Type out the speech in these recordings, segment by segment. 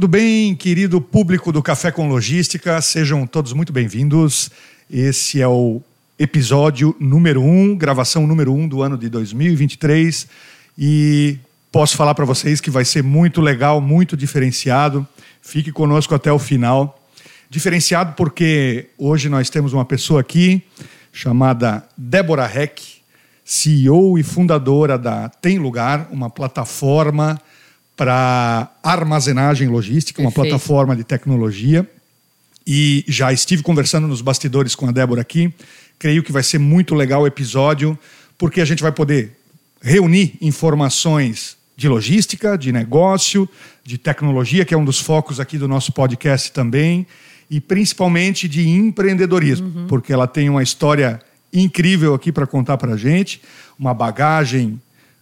Tudo bem, querido público do Café com Logística? Sejam todos muito bem-vindos. Esse é o episódio número 1, um, gravação número 1 um do ano de 2023. E posso falar para vocês que vai ser muito legal, muito diferenciado. Fique conosco até o final. Diferenciado porque hoje nós temos uma pessoa aqui chamada Débora Heck, CEO e fundadora da Tem Lugar, uma plataforma para armazenagem logística, uma plataforma de tecnologia. E já estive conversando nos bastidores com a Débora aqui. Creio que vai ser muito legal o episódio, porque a gente vai poder reunir informações de logística, de negócio, de tecnologia, que é um dos focos aqui do nosso podcast também, e principalmente de empreendedorismo, uhum. porque ela tem uma história incrível aqui para contar para a gente, uma bagagem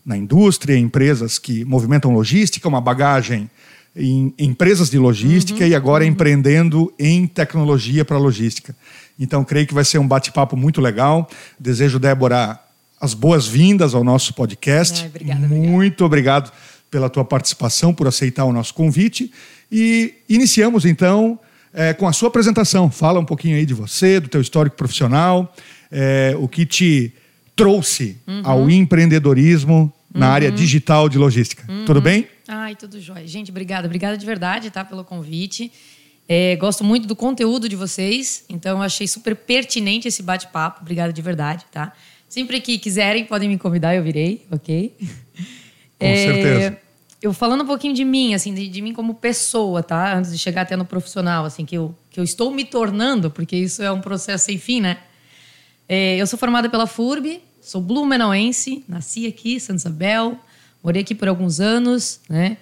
na indústria, empresas que movimentam logística, uma bagagem em empresas de logística uhum, e agora uhum. empreendendo em tecnologia para logística. Então, creio que vai ser um bate-papo muito legal. Desejo, Débora, as boas-vindas ao nosso podcast. Ai, obrigada, muito obrigado. obrigado pela tua participação, por aceitar o nosso convite. E iniciamos, então, é, com a sua apresentação. Fala um pouquinho aí de você, do teu histórico profissional, é, o que te trouxe uhum. ao empreendedorismo na uhum. área digital de logística. Uhum. Tudo bem? Ai, tudo jóia. Gente, obrigada. Obrigada de verdade, tá, pelo convite. É, gosto muito do conteúdo de vocês, então achei super pertinente esse bate-papo. Obrigada de verdade, tá? Sempre que quiserem, podem me convidar, eu virei, ok? Com é, certeza. Eu falando um pouquinho de mim, assim, de, de, mim como pessoa, tá? Antes de chegar até no profissional, assim, que eu, que eu estou me tornando, porque isso é um processo sem fim, né? É, eu sou formada pela FURB, Sou blumenauense, nasci aqui, Santa Isabel, morei aqui por alguns anos, né?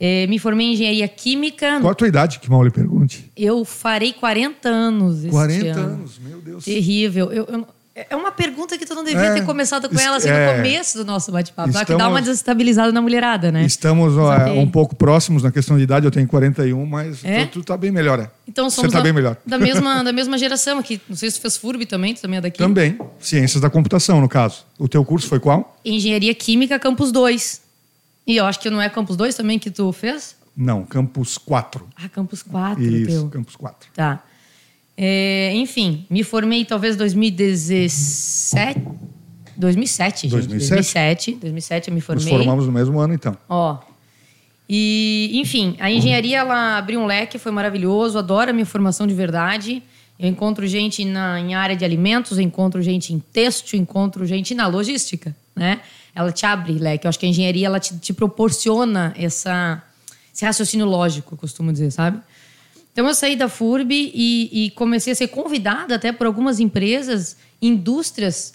É, me formei em engenharia química. Qual a tua idade, que mal lhe pergunte? Eu farei 40 anos. 40 ano. anos, meu Deus. Terrível. Eu, eu, é uma pergunta que tu não devia é, ter começado com ela assim, é, no começo do nosso bate-papo. Estamos, que dá uma desestabilizada na mulherada, né? Estamos okay. um pouco próximos na questão de idade. Eu tenho 41, mas é? tu, tu tá bem melhor. É. Então somos Você tá da, bem melhor. Da mesma, da mesma geração aqui. Não sei se tu fez FURB também, tu também é daqui. Também. Ciências da computação, no caso. O teu curso foi qual? Engenharia Química, Campus 2. E eu acho que não é Campus 2 também que tu fez? Não, Campus 4. Ah, Campus 4. Isso, teu. Campus 4. Tá. É, enfim, me formei talvez 2017. 2007, 2007? 2007. 2007 eu me formei. Nos formamos no mesmo ano, então. Ó. E, enfim, a engenharia ela abriu um leque, foi maravilhoso, adoro a minha formação de verdade. Eu encontro gente na, em área de alimentos, encontro gente em têxtil, encontro gente na logística, né? Ela te abre leque. Eu acho que a engenharia ela te, te proporciona essa, esse raciocínio lógico, eu costumo dizer, sabe? Então eu saí da FURB e, e comecei a ser convidada até por algumas empresas, indústrias,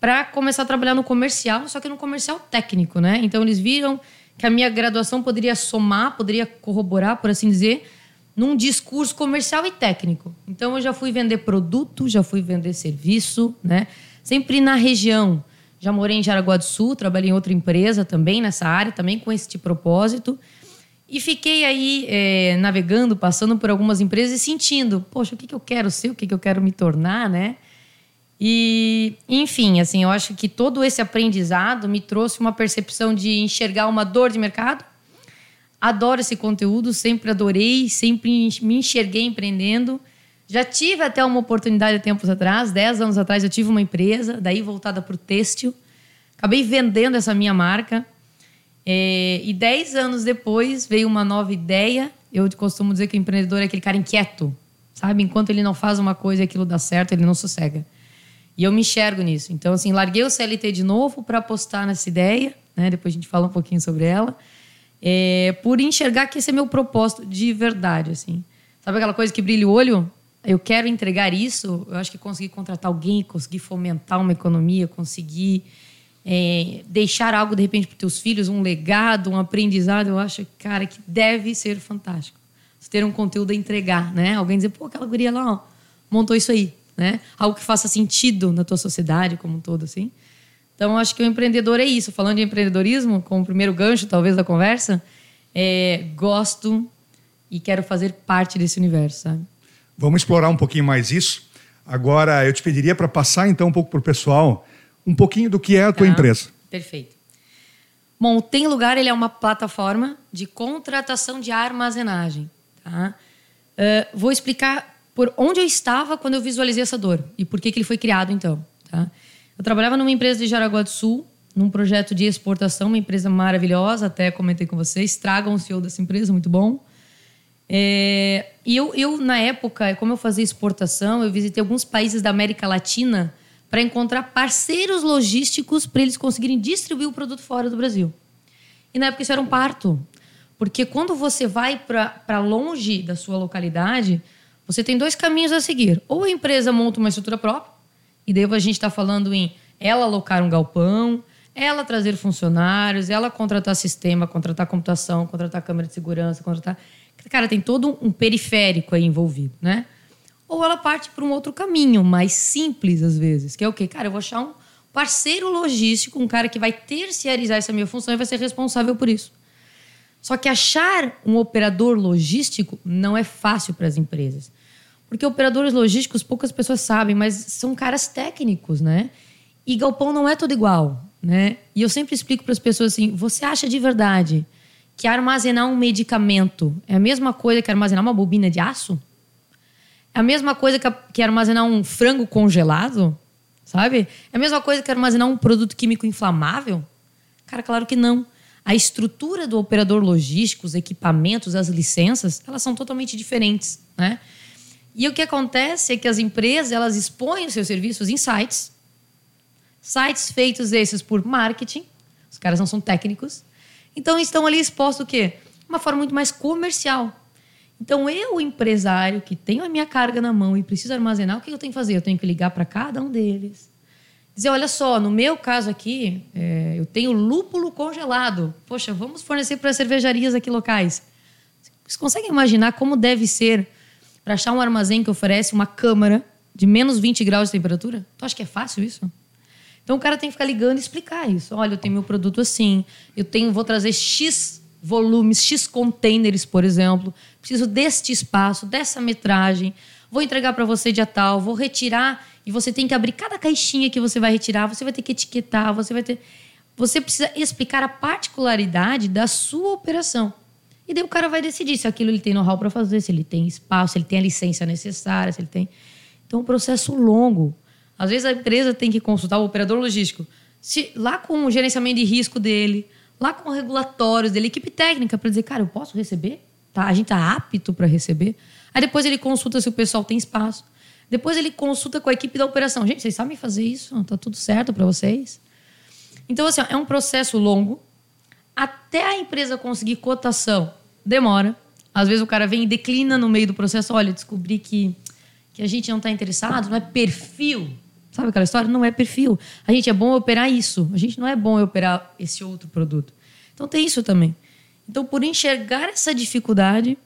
para começar a trabalhar no comercial, só que no comercial técnico, né? Então eles viram que a minha graduação poderia somar, poderia corroborar, por assim dizer, num discurso comercial e técnico. Então eu já fui vender produto, já fui vender serviço, né? Sempre na região. Já morei em Jaraguá do Sul, trabalhei em outra empresa também nessa área, também com esse propósito. E fiquei aí é, navegando, passando por algumas empresas e sentindo, poxa, o que, que eu quero ser, o que, que eu quero me tornar, né? E, enfim, assim, eu acho que todo esse aprendizado me trouxe uma percepção de enxergar uma dor de mercado. Adoro esse conteúdo, sempre adorei, sempre me enxerguei empreendendo. Já tive até uma oportunidade há tempos atrás, 10 anos atrás eu tive uma empresa, daí voltada para o têxtil. Acabei vendendo essa minha marca é, e dez anos depois veio uma nova ideia. Eu costumo dizer que o empreendedor é aquele cara inquieto, sabe? Enquanto ele não faz uma coisa e aquilo dá certo, ele não sossega. E eu me enxergo nisso. Então, assim, larguei o CLT de novo para apostar nessa ideia, né? Depois a gente fala um pouquinho sobre ela. É, por enxergar que esse é meu propósito de verdade, assim. Sabe aquela coisa que brilha o olho? Eu quero entregar isso. Eu acho que conseguir contratar alguém, conseguir fomentar uma economia, conseguir é, deixar algo de repente para teus filhos, um legado, um aprendizado, eu acho, cara, que deve ser fantástico. Você ter um conteúdo a entregar, né? Alguém dizer, pô, aquela guria lá, ó, montou isso aí, né? Algo que faça sentido na tua sociedade como um todo, assim. Então, acho que o empreendedor é isso. Falando de empreendedorismo, como o primeiro gancho, talvez, da conversa, é, gosto e quero fazer parte desse universo, sabe? Vamos explorar um pouquinho mais isso. Agora, eu te pediria para passar, então, um pouco para o pessoal um pouquinho do que é a tua ah, empresa. Perfeito. Bom, o Tem Lugar ele é uma plataforma de contratação de armazenagem. Tá? Uh, vou explicar por onde eu estava quando eu visualizei essa dor e por que, que ele foi criado, então. Tá? Eu trabalhava numa empresa de Jaraguá do Sul, num projeto de exportação, uma empresa maravilhosa, até comentei com vocês. Tragam o CEO dessa empresa, muito bom. É, e eu, eu, na época, como eu fazia exportação, eu visitei alguns países da América Latina para encontrar parceiros logísticos para eles conseguirem distribuir o produto fora do Brasil. E na época isso era um parto. Porque quando você vai para longe da sua localidade, você tem dois caminhos a seguir. Ou a empresa monta uma estrutura própria, e daí a gente está falando em ela alocar um galpão, ela trazer funcionários, ela contratar sistema, contratar computação, contratar câmera de segurança, contratar. Cara, tem todo um periférico aí envolvido, né? Ou ela parte para um outro caminho, mais simples às vezes, que é o quê? Cara, eu vou achar um parceiro logístico, um cara que vai terciarizar essa minha função e vai ser responsável por isso. Só que achar um operador logístico não é fácil para as empresas. Porque operadores logísticos poucas pessoas sabem, mas são caras técnicos, né? E galpão não é tudo igual né? E eu sempre explico para as pessoas assim: você acha de verdade que armazenar um medicamento é a mesma coisa que armazenar uma bobina de aço? É a mesma coisa que armazenar um frango congelado? Sabe? É a mesma coisa que armazenar um produto químico inflamável? Cara, claro que não. A estrutura do operador logístico, os equipamentos, as licenças, elas são totalmente diferentes, né? E o que acontece é que as empresas, elas expõem os seus serviços em sites Sites feitos esses por marketing, os caras não são técnicos. Então estão ali expostos o quê? Uma forma muito mais comercial. Então eu, empresário, que tenho a minha carga na mão e preciso armazenar, o que eu tenho que fazer? Eu tenho que ligar para cada um deles. Dizer, olha só, no meu caso aqui, é, eu tenho lúpulo congelado. Poxa, vamos fornecer para cervejarias aqui locais. Vocês conseguem imaginar como deve ser para achar um armazém que oferece uma câmara de menos 20 graus de temperatura? Tu acha que é fácil isso? Então o cara tem que ficar ligando e explicar isso. Olha, eu tenho meu produto assim, eu tenho, vou trazer X volumes, X containers, por exemplo. Preciso deste espaço, dessa metragem. Vou entregar para você dia tal, vou retirar e você tem que abrir cada caixinha que você vai retirar, você vai ter que etiquetar, você vai ter você precisa explicar a particularidade da sua operação. E daí o cara vai decidir se aquilo ele tem know-how para fazer, se ele tem espaço, se ele tem a licença necessária, se ele tem. Então, é um processo longo. Às vezes a empresa tem que consultar o operador logístico, se, lá com o gerenciamento de risco dele, lá com regulatórios dele, equipe técnica, para dizer, cara, eu posso receber? Tá, a gente está apto para receber. Aí depois ele consulta se o pessoal tem espaço. Depois ele consulta com a equipe da operação. Gente, vocês sabem fazer isso? Tá tudo certo para vocês? Então, assim, é um processo longo. Até a empresa conseguir cotação, demora. Às vezes o cara vem e declina no meio do processo. Olha, descobri que, que a gente não está interessado, não é perfil Sabe aquela história? Não é perfil. A gente é bom operar isso. A gente não é bom operar esse outro produto. Então tem isso também. Então, por enxergar essa dificuldade,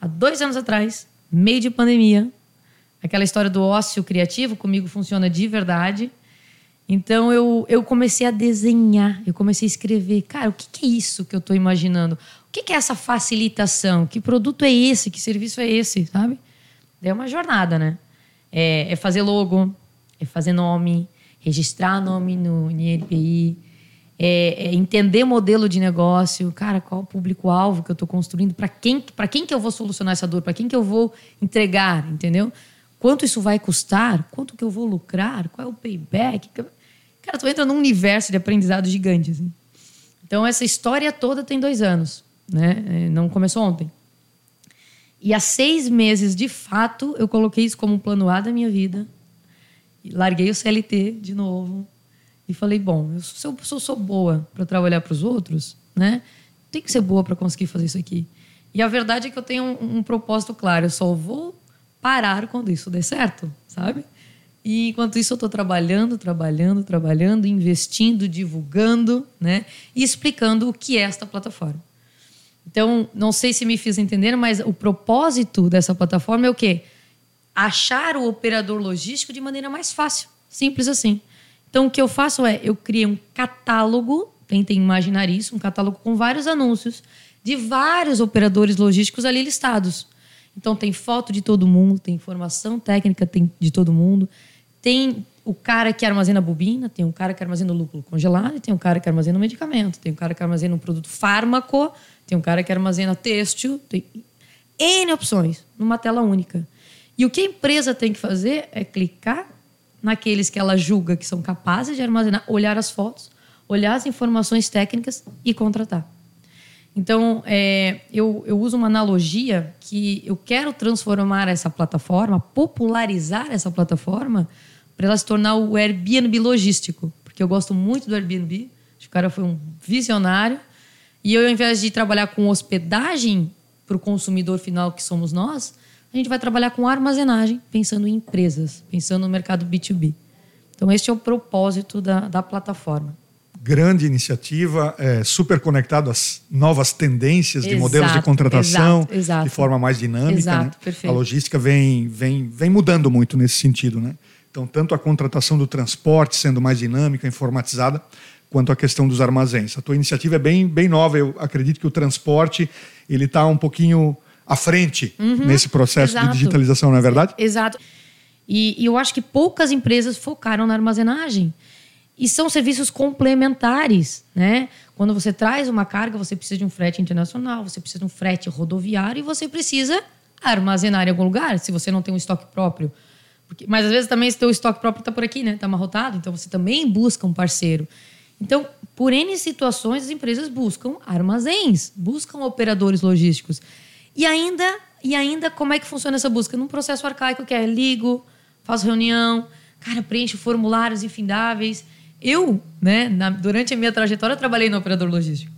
há dois anos atrás, meio de pandemia, aquela história do ócio criativo comigo funciona de verdade. Então eu, eu comecei a desenhar, eu comecei a escrever. Cara, o que, que é isso que eu estou imaginando? O que, que é essa facilitação? Que produto é esse? Que serviço é esse? Sabe? É uma jornada, né? É, é fazer logo, é fazer nome, registrar nome no INPI, é, é entender modelo de negócio, cara, qual o público-alvo que eu estou construindo, para quem, quem que eu vou solucionar essa dor, para quem que eu vou entregar, entendeu? Quanto isso vai custar? Quanto que eu vou lucrar? Qual é o payback? Cara, tu entra num universo de aprendizado gigante. Assim. Então, essa história toda tem dois anos, né? É, não começou ontem. E há seis meses, de fato, eu coloquei isso como um plano A da minha vida larguei o CLT de novo e falei: bom, eu, se eu, sou boa para trabalhar para os outros, né? Tem que ser boa para conseguir fazer isso aqui. E a verdade é que eu tenho um, um, propósito claro. Eu só vou parar quando isso der certo, sabe? E enquanto isso eu estou trabalhando, trabalhando, trabalhando, investindo, divulgando, né? E explicando o que é esta plataforma. Então, não sei se me fiz entender, mas o propósito dessa plataforma é o quê? Achar o operador logístico de maneira mais fácil. Simples assim. Então, o que eu faço é, eu criei um catálogo, tentem imaginar isso, um catálogo com vários anúncios de vários operadores logísticos ali listados. Então, tem foto de todo mundo, tem informação técnica de todo mundo, tem o cara que armazena bobina, tem um cara que armazena lúpulo congelado, tem um cara que armazena um medicamento, tem um cara que armazena um produto fármaco, tem um cara que armazena têxtil, tem N opções numa tela única. E o que a empresa tem que fazer é clicar naqueles que ela julga que são capazes de armazenar, olhar as fotos, olhar as informações técnicas e contratar. Então, é, eu, eu uso uma analogia que eu quero transformar essa plataforma, popularizar essa plataforma, para ela se tornar o Airbnb logístico. Porque eu gosto muito do Airbnb, acho que o cara foi um visionário. E eu, ao invés de trabalhar com hospedagem para o consumidor final, que somos nós, a gente vai trabalhar com armazenagem, pensando em empresas, pensando no mercado B2B. Então, este é o propósito da, da plataforma grande iniciativa, é, super conectado às novas tendências de exato, modelos de contratação exato, exato. de forma mais dinâmica. Né? A logística vem, vem, vem mudando muito nesse sentido. Né? Então, tanto a contratação do transporte sendo mais dinâmica, informatizada, quanto a questão dos armazéns. A tua iniciativa é bem, bem nova. Eu acredito que o transporte ele está um pouquinho à frente uhum, nesse processo de digitalização, não é verdade? Exato. E, e eu acho que poucas empresas focaram na armazenagem. E são serviços complementares, né? Quando você traz uma carga, você precisa de um frete internacional, você precisa de um frete rodoviário e você precisa armazenar em algum lugar, se você não tem um estoque próprio. Porque, mas às vezes também se teu estoque próprio está por aqui, né? Está amarrotado, então você também busca um parceiro. Então, por N situações, as empresas buscam armazéns, buscam operadores logísticos. E ainda, e ainda como é que funciona essa busca? Num processo arcaico que é ligo, faço reunião, cara, preencho formulários infindáveis. Eu, né, na, durante a minha trajetória, trabalhei no operador logístico.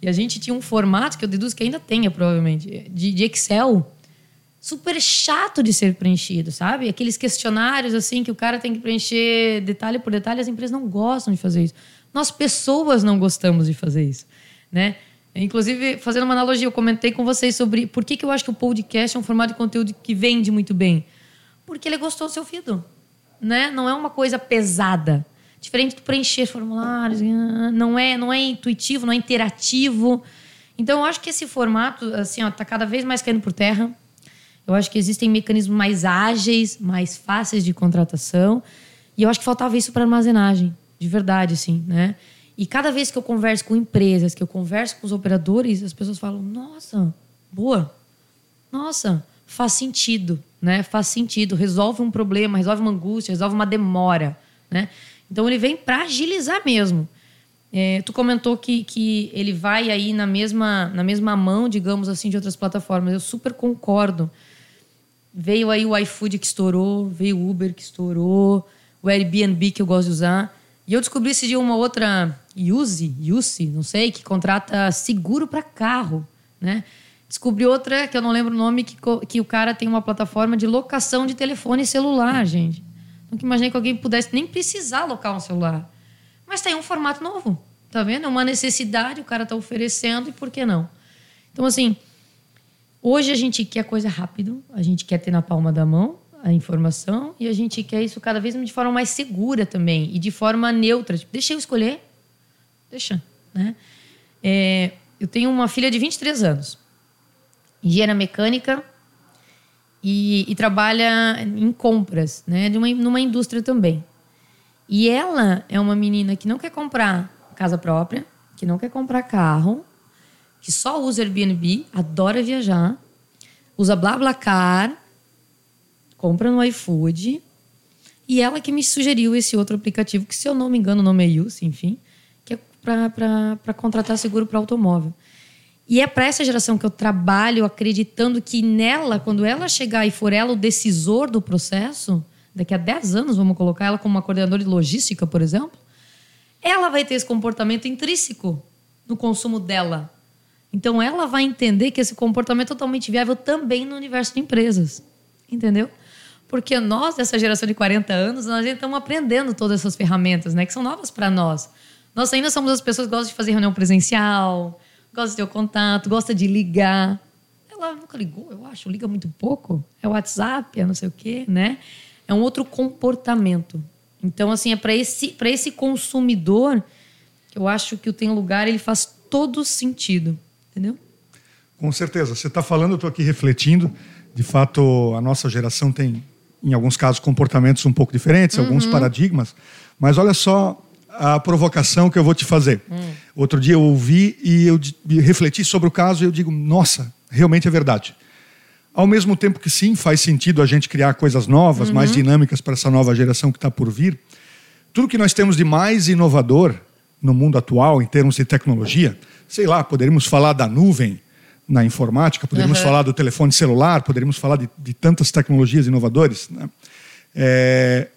E a gente tinha um formato que eu deduzo que ainda tenha, provavelmente, de, de Excel super chato de ser preenchido, sabe? Aqueles questionários assim que o cara tem que preencher detalhe por detalhe, as empresas não gostam de fazer isso. Nós pessoas não gostamos de fazer isso, né? Inclusive, fazendo uma analogia, eu comentei com vocês sobre por que, que eu acho que o podcast é um formato de conteúdo que vende muito bem. Porque ele é gostoso do seu ouvido, né? Não é uma coisa pesada. Diferente de preencher formulários, não é, não é intuitivo, não é interativo. Então, eu acho que esse formato, assim, tá cada vez mais caindo por terra. Eu acho que existem mecanismos mais ágeis, mais fáceis de contratação. E eu acho que faltava isso para armazenagem, de verdade, assim, né? E cada vez que eu converso com empresas, que eu converso com os operadores, as pessoas falam: "Nossa, boa. Nossa, faz sentido, né? Faz sentido, resolve um problema, resolve uma angústia, resolve uma demora, né? Então ele vem para agilizar mesmo. É, tu comentou que, que ele vai aí na mesma, na mesma mão, digamos assim, de outras plataformas. Eu super concordo. Veio aí o iFood que estourou, veio o Uber que estourou, o Airbnb que eu gosto de usar. E eu descobri esse dia uma outra Yuzi, Yusi, não sei, que contrata seguro para carro, né? Descobri outra que eu não lembro o nome, que, que o cara tem uma plataforma de locação de telefone celular, gente. Nunca imaginei que alguém pudesse nem precisar alocar um celular. Mas tem um formato novo, tá vendo? É uma necessidade, o cara está oferecendo e por que não? Então, assim, hoje a gente quer coisa rápido, a gente quer ter na palma da mão a informação e a gente quer isso cada vez de forma mais segura também e de forma neutra. Tipo, deixa eu escolher, deixa, né? É, eu tenho uma filha de 23 anos, engenheira mecânica, e, e trabalha em compras, né? De uma, numa indústria também. E ela é uma menina que não quer comprar casa própria, que não quer comprar carro, que só usa Airbnb, adora viajar, usa BlaBlaCar, compra no iFood. E ela que me sugeriu esse outro aplicativo, que se eu não me engano o nome é Yus, enfim, que é para contratar seguro para automóvel. E é para essa geração que eu trabalho acreditando que nela, quando ela chegar e for ela o decisor do processo, daqui a 10 anos, vamos colocar ela como uma coordenadora de logística, por exemplo, ela vai ter esse comportamento intrínseco no consumo dela. Então ela vai entender que esse comportamento é totalmente viável também no universo de empresas. Entendeu? Porque nós, dessa geração de 40 anos, nós já estamos aprendendo todas essas ferramentas, né? Que são novas para nós. Nós ainda somos as pessoas que gostam de fazer reunião presencial, gosta de ter o contato, gosta de ligar. Ela nunca ligou, eu acho, liga muito pouco. É WhatsApp, é não sei o quê, né? É um outro comportamento. Então, assim, é para esse, esse consumidor que eu acho que o Tem Lugar ele faz todo sentido, entendeu? Com certeza. Você está falando, eu estou aqui refletindo. De fato, a nossa geração tem em alguns casos, comportamentos um pouco diferentes, alguns paradigmas. Mas olha só a provocação que eu vou te fazer. Outro dia eu ouvi e eu refleti sobre o caso e eu digo, nossa, realmente é verdade. Ao mesmo tempo que sim, faz sentido a gente criar coisas novas, mais dinâmicas para essa nova geração que está por vir, tudo que nós temos de mais inovador no mundo atual, em termos de tecnologia, sei lá, poderíamos falar da nuvem na informática, poderíamos Uhum. falar do telefone celular, poderíamos falar de, de tantas tecnologias inovadoras. Né? É,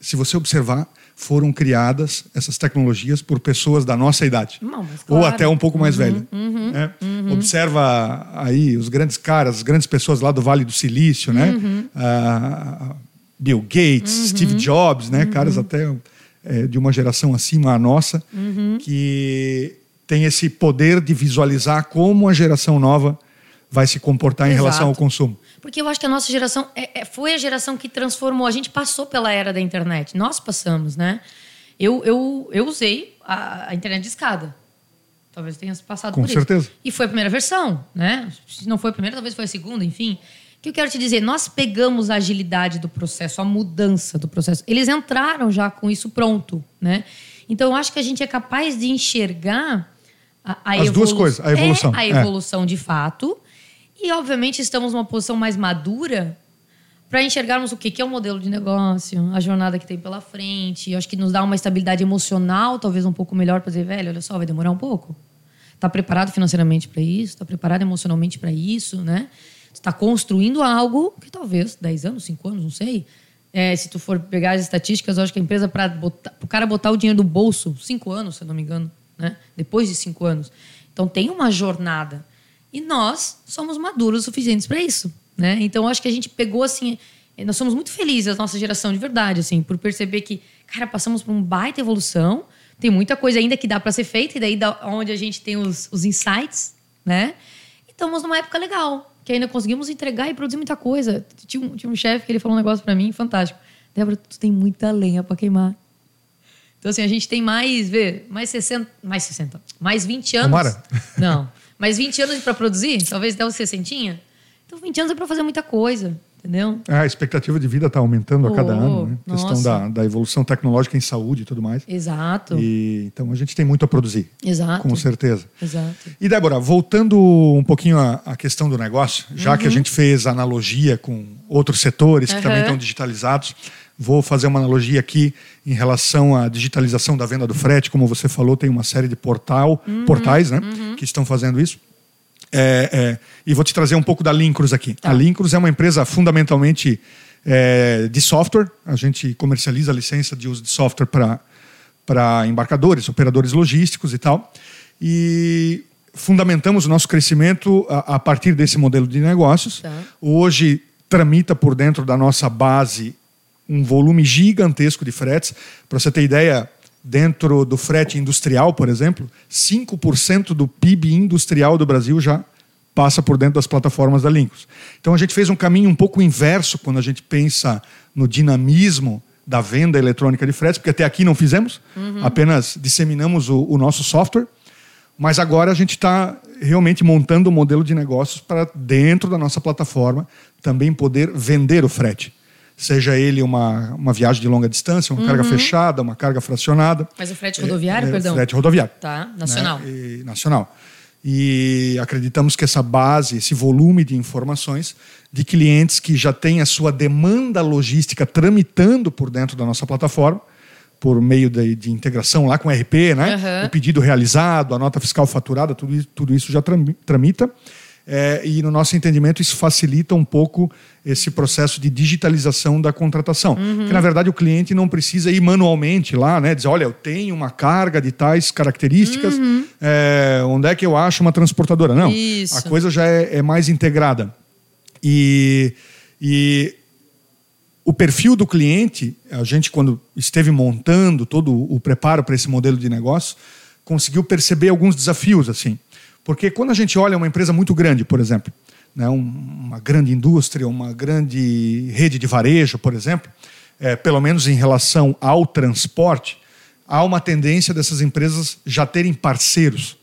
se você observar, foram criadas essas tecnologias por pessoas da nossa idade. Não, Ou claro. Uhum, até um pouco mais velha. né? Observa aí os grandes caras, as grandes pessoas lá do Vale do Silício, né? Uhum. Ah, Bill Gates, Steve Jobs, né? Caras até é, de uma geração acima à nossa, Uhum. que tem esse poder de visualizar como a geração nova vai se comportar em Exato. relação ao consumo. Porque eu acho que a nossa geração é- é- foi a geração que transformou. A gente passou pela era da internet. Nós passamos, né? Eu, eu, eu usei a, a internet de escada. Talvez tenha passado Com por certeza. isso. E foi a primeira versão, né? Se não foi a primeira, talvez foi a segunda, enfim. O que eu quero te dizer? Nós pegamos a agilidade do processo, a mudança do processo. Eles entraram já com isso pronto, né? Então eu acho que a gente é capaz de enxergar a, a As duas coisas, a evolução, É a é. evolução de fato. E, obviamente, estamos numa posição mais madura para enxergarmos o que que é o modelo de negócio, a jornada que tem pela frente. Eu acho que nos dá uma estabilidade emocional, talvez um pouco melhor para dizer, velho, olha só, vai demorar um pouco. Está preparado financeiramente para isso? Está preparado emocionalmente para isso, né? Está construindo algo que talvez 10 anos, 5 anos, não sei. É, se tu for pegar as estatísticas, eu acho que a empresa para o cara botar o dinheiro do bolso, 5 anos, se eu não me engano, né? Depois de 5 anos. Então tem uma jornada. E nós somos maduros suficientes para isso, né? Então acho que a gente pegou assim, eh, nós somos muito felizes a nossa geração de verdade, assim, por perceber que, cara, passamos por uma baita evolução. Tem muita coisa ainda que dá para ser feita e daí da onde a gente tem os, os insights, né? E estamos numa época legal, que ainda conseguimos entregar e produzir muita coisa. Tinha um, um chefe que ele falou um negócio para mim fantástico. Débora, tu tem muita lenha para queimar. Então, assim, a gente tem mais, vê, mais 60, mais 60, mais 20 anos. Tomara. Não, mais 20 anos para produzir, talvez até os 60. Então, 20 anos é para fazer muita coisa, entendeu? É, A expectativa de vida está aumentando a cada Oh, ano, né? A questão da, da evolução tecnológica em saúde e tudo mais. Exato. E, então a gente tem muito a produzir, Exato. com certeza. Exato. E Débora, voltando um pouquinho à, à questão do negócio, já Uhum. que a gente fez analogia com outros setores que Aham. também estão digitalizados, vou fazer uma analogia aqui em relação à digitalização da venda do frete. Como você falou, tem uma série de portal, Uhum. portais né, que estão fazendo isso. É, é, e vou te trazer um pouco da Lincruz aqui. Tá. A Lincruz é uma empresa fundamentalmente é, de software. A gente comercializa a licença de uso de software para para embarcadores, operadores logísticos e tal. E fundamentamos o nosso crescimento a, a partir desse modelo de negócios. Tá. Hoje tramita por dentro da nossa base um volume gigantesco de fretes. Para você ter ideia, dentro do frete industrial, por exemplo, 5% do PIB industrial do Brasil já passa por dentro das plataformas da Lincos. Então a gente fez um caminho um pouco inverso quando a gente pensa no dinamismo da venda eletrônica de fretes, porque até aqui não fizemos, apenas disseminamos o, o nosso software. Mas agora a gente está realmente montando um modelo de negócios para, dentro da nossa plataforma, também poder vender o frete. Seja ele uma, uma viagem de longa distância, uma carga fechada, uma carga fracionada. Mas o frete rodoviário, É, é, perdão? Frete rodoviário. Tá, nacional. né? E, nacional. E acreditamos que essa base, esse volume de informações de clientes que já têm a sua demanda logística tramitando por dentro da nossa plataforma, por meio de, de integração lá com o RP, né? Aham. o pedido realizado, a nota fiscal faturada, tudo isso, tudo isso já trami- tramita. É, e no nosso entendimento isso facilita um pouco esse processo de digitalização da contratação. Que na verdade o cliente não precisa ir manualmente lá, né? Dizer, olha, eu tenho uma carga de tais características, é, onde é que eu acho uma transportadora? Não, Isso. a coisa já é, é mais integrada. E, e o perfil do cliente, a gente, quando esteve montando todo o preparo para esse modelo de negócio, conseguiu perceber alguns desafios. assim. Porque quando a gente olha uma empresa muito grande, por exemplo, né, um- uma grande indústria, uma grande rede de varejo, por exemplo, é, pelo menos em relação ao transporte, há uma tendência dessas empresas já terem parceiros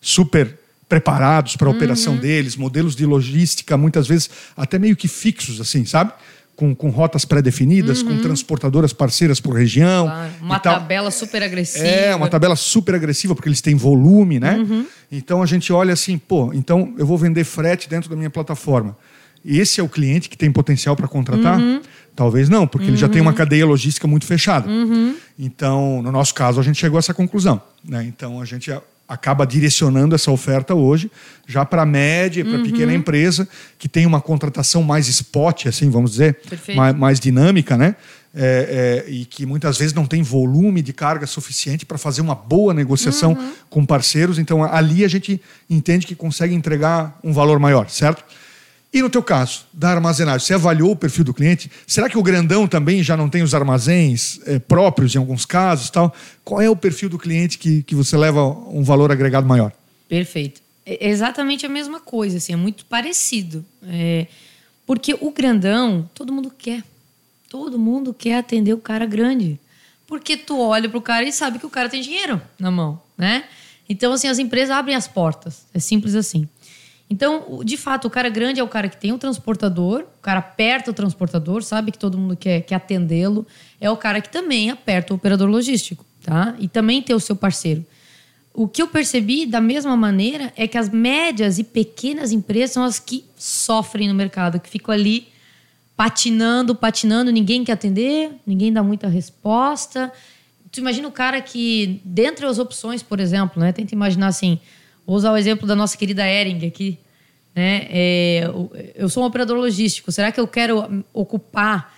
super preparados para a operação deles, modelos de logística muitas vezes até meio que fixos, assim, sabe? Com, com rotas pré-definidas, com transportadoras parceiras por região. Claro, Uma tabela super agressiva. É, uma tabela super agressiva, porque eles têm volume, né? Então a gente olha assim, pô, então eu vou vender frete dentro da minha plataforma. Esse é o cliente que tem potencial para contratar? Talvez não, porque ele já tem uma cadeia logística muito fechada. Então, no nosso caso, a gente chegou a essa conclusão. Né? Então, a gente a- acaba direcionando essa oferta hoje já para a média para a pequena empresa que tem uma contratação mais spot, assim, vamos dizer, mais, mais dinâmica, né? É, é, e que muitas vezes não tem volume de carga suficiente para fazer uma boa negociação com parceiros. Então, ali a gente entende que consegue entregar um valor maior, certo? E no teu caso, da armazenagem, você avaliou o perfil do cliente? Será que o grandão também já não tem os armazéns eh, próprios em alguns casos? tal? Qual é o perfil do cliente que, que você leva um valor agregado maior? Perfeito. É exatamente a mesma coisa, assim, é muito parecido. É, porque o grandão, todo mundo quer. Todo mundo quer atender o cara grande. Porque tu olha pro cara e sabe que o cara tem dinheiro na mão, né? Então, assim, as empresas abrem as portas. É simples assim. Então, de fato, o cara grande é o cara que tem o transportador, o cara aperta o transportador, sabe que todo mundo quer, quer atendê-lo. É o cara que também aperta o operador logístico, tá? E também tem o seu parceiro. O que eu percebi da mesma maneira é que as médias e pequenas empresas são as que sofrem no mercado, que ficam ali patinando, patinando, ninguém quer atender, ninguém dá muita resposta. Tu imagina o cara que, dentre as opções, por exemplo, né? Tenta imaginar assim, vou usar o exemplo da nossa querida Ering aqui, né? É, eu sou um operador logístico, será que eu quero ocupar